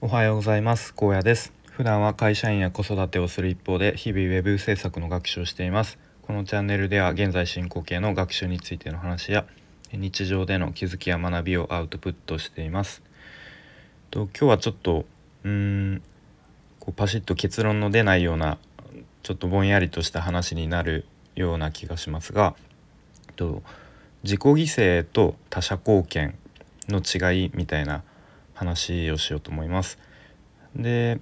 おはようございます。高野です。普段は会社員や子育てをする一方で日々ウェブ制作の学習をしています。このチャンネルでは現在進行形の学習についての話や日常での気づきや学びをアウトプットしています。と今日はちょっとうーんこうパシッと結論の出ないようなちょっとぼんやりとした話になるような気がしますがと自己犠牲と他者貢献の違いみたいな話をしようと思います。で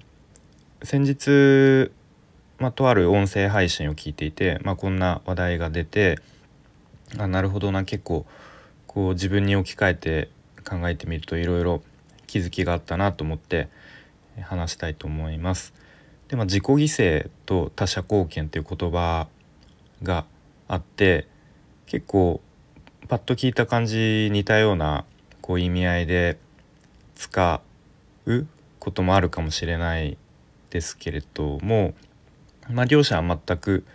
先日、まあ、とある音声配信を聞いていて、まあ、こんな話題が出てあなるほどな結構こう自分に置き換えて考えてみるといろいろ気づきがあったなと思って話したいと思います。でまあ、自己犠牲と他者貢献という言葉があって結構パッと聞いた感じ似たようなこう意味合いで使うこともあるかもしれないですけれども、まあ、両者は全く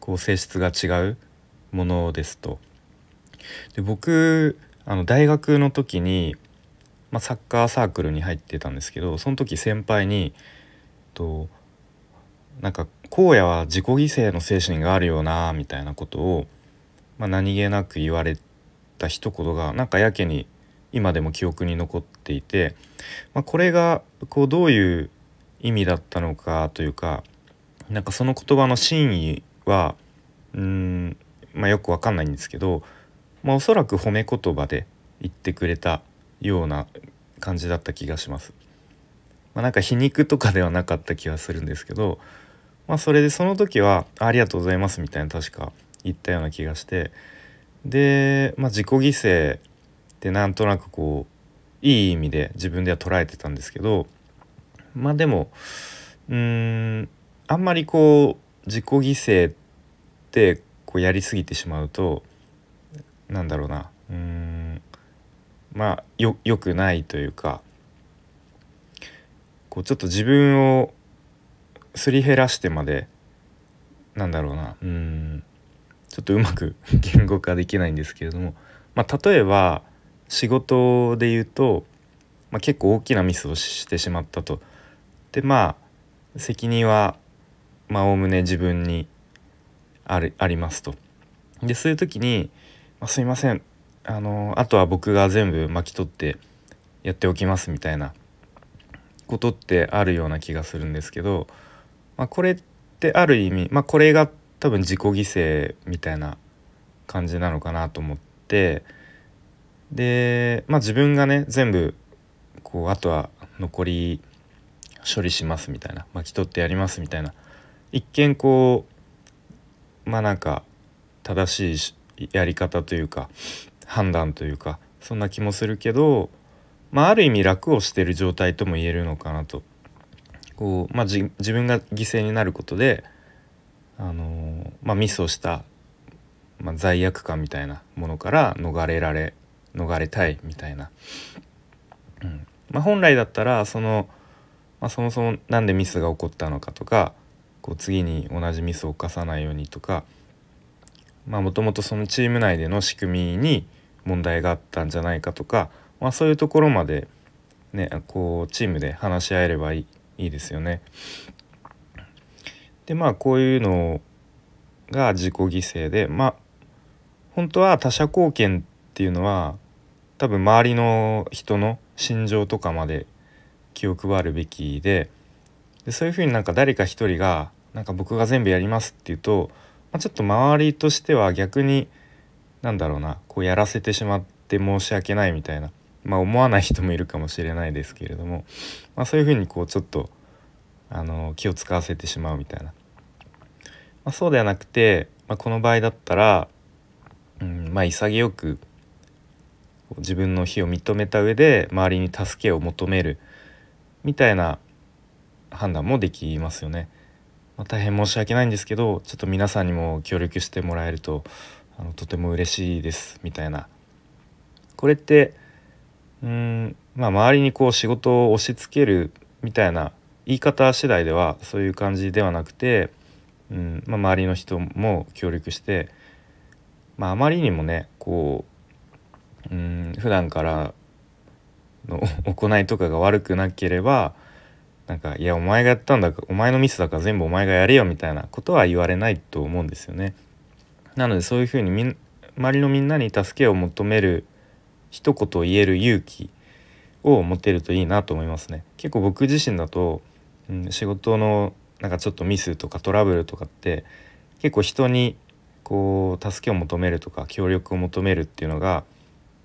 こう性質が違うものですと。で僕あの大学の時に、まあ、サッカーサークルに入ってたんですけどその時先輩にとなんか荒野は自己犠牲の精神があるよなみたいなことを、まあ、何気なく言われた一言がなんかやけに今でも記憶に残っていて、まあ、これがこうどういう意味だったのかというかなんかその言葉の真意はうん、まあ、よくわかんないんですけど、まあ、おそらく褒め言葉で言ってくれたような感じだった気がします。まあ、なんか皮肉とかではなかった気がするんですけど、まあ、それでその時は「ありがとうございます」みたいな確か言ったような気がしてで、まあ、自己犠牲でなんとなくこういい意味で自分では捉えてたんですけどまあでもうんあんまりこう自己犠牲ってこうやりすぎてしまうとなんだろうなうんまあよよくないというかこうちょっと自分をすり減らしてまでなんだろうなうんちょっとうまく 言語化できないんですけれども、まあ、例えば仕事で言うと、まあ、結構大きなミスをしてしまったと。でまあ責任はおおむね自分にあるありますと。でそういう時に「まあ、すいませんあのあとは僕が全部巻き取ってやっておきます」みたいなことってあるような気がするんですけど、まあ、これってある意味、まあ、これが多分自己犠牲みたいな感じなのかなと思って。でまあ自分がね全部こうあとは残り処理しますみたいな巻き取ってやりますみたいな一見こうまあなんか正しいやり方というか判断というかそんな気もするけど、まあ、ある意味楽をしてる状態とも言えるのかなと。こう、まあ、自分が犠牲になることで、あの、まあ、ミスをした、まあ、罪悪感みたいなものから逃れられ逃れたいみたいな、うんまあ、本来だったらその、まあ、そもそも何でミスが起こったのかとかこう次に同じミスを犯さないようにとかもともとそのチーム内での仕組みに問題があったんじゃないかとか、まあ、そういうところまで、ね、こうチームで話し合えればいいいいですよね。でまあこういうのが自己犠牲でまあ本当は他者貢献っていうのは多分周りの人の心情とかまで気を配るべきででそういうふうになんか誰か一人がなんか僕が全部やりますっていうと、まあ、ちょっと周りとしては逆になんだろうなこうやらせてしまって申し訳ないみたいな、まあ、思わない人もいるかもしれないですけれども、まあ、そういうふうにこうちょっとあの気を使わせてしまうみたいな、ま、そうではなくて、ま、この場合だったら、うん、まあ潔く自分の非を認めた上で周りに助けを求めるみたいな判断もできますよね。まあ、大変申し訳ないんですけどちょっと皆さんにも協力してもらえるとあのとても嬉しいですみたいなこれってうんまあ周りにこう仕事を押し付けるみたいな言い方次第ではそういう感じではなくて、うんまあ、周りの人も協力して、まあ、あまりにもねこうん普段からの行いとかが悪くなければなんか「いやお前がやったんだお前のミスだから全部お前がやれよ」みたいなことは言われないと思うんですよね。なのでそういうふうにみん周りのみんなに助けを求める一言を言える勇気を持てるといいなと思いますね。結構僕自身だと、うん、仕事のなんかちょっとミスとかトラブルとかって結構人にこう助けを求めるとか協力を求めるっていうのが、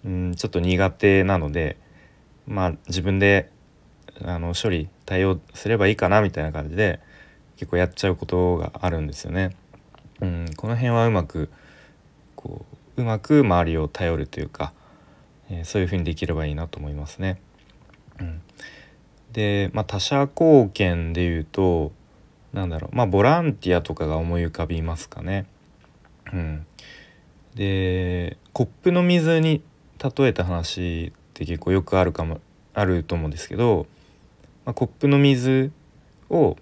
うん、ちょっと苦手なのでまあ自分であの処理対応すればいいかなみたいな感じで結構やっちゃうことがあるんですよね。うん、この辺はうまくこううまく周りを頼るというか、えー、そういうふうにできればいいなと思いますね。うん、で、まあ、他者貢献でいうとなんだろうまあボランティアとかが思い浮かびますかね。うん、でコップの水に例えた話って結構よくあるかもあると思うんですけど、まあ、コップの水を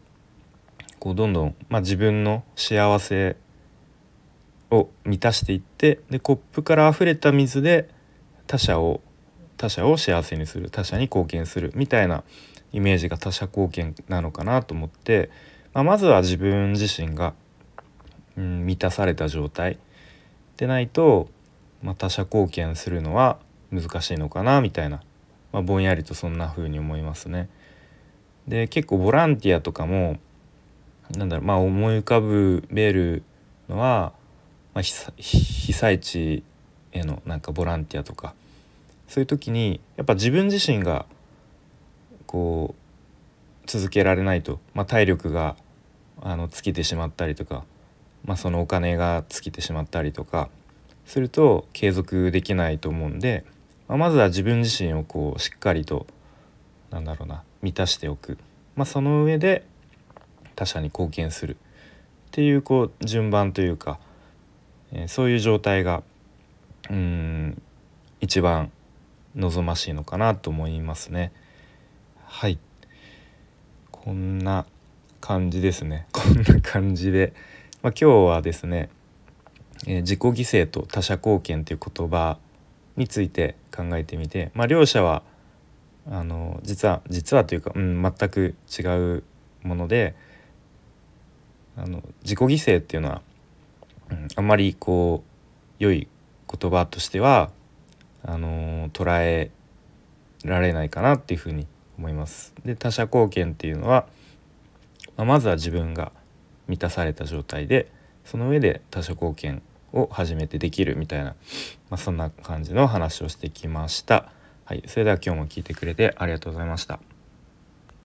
こうどんどん、まあ、自分の幸せを満たしていってでコップから溢れた水で他者を他者を幸せにする他者に貢献するみたいなイメージが他者貢献なのかなと思って、まあ、まずは自分自身が、うん、満たされた状態でないと、まあ、他者貢献するのは難しいのかなみたいな、まあ、ぼんやりとそんな風に思いますね。で結構ボランティアとかもなんだろうまあ思い浮かぶべるのは、まあ、被災地へのなんかボランティアとかそういう時にやっぱ自分自身がこう続けられないと、まあ、体力があの尽きてしまったりとか、まあ、そのお金が尽きてしまったりとかすると継続できないと思うんで、まあ、まずは自分自身をこうしっかりとなんだろうな満たしておく、まあ、その上で他者に貢献するっていうこう順番というか、えー、そういう状態がうん一番望ましいのかなと思いますね。はい。こんな感じですね。こんな感じで、まあ、今日はですね、えー、自己犠牲と他者貢献という言葉について考えてみて、まあ、両者はあの実は実はというか、うん、全く違うものであの自己犠牲っていうのは、うん、あんまりこう良い言葉としてはあの捉えられないかなっていうふうに思います。で他者貢献っていうのは、まあ、まずは自分が満たされた状態でその上で他者貢献を始めてできるみたいな、まあ、そんな感じの話をしてきました。はい、それでは今日も聞いてくれてありがとうございました。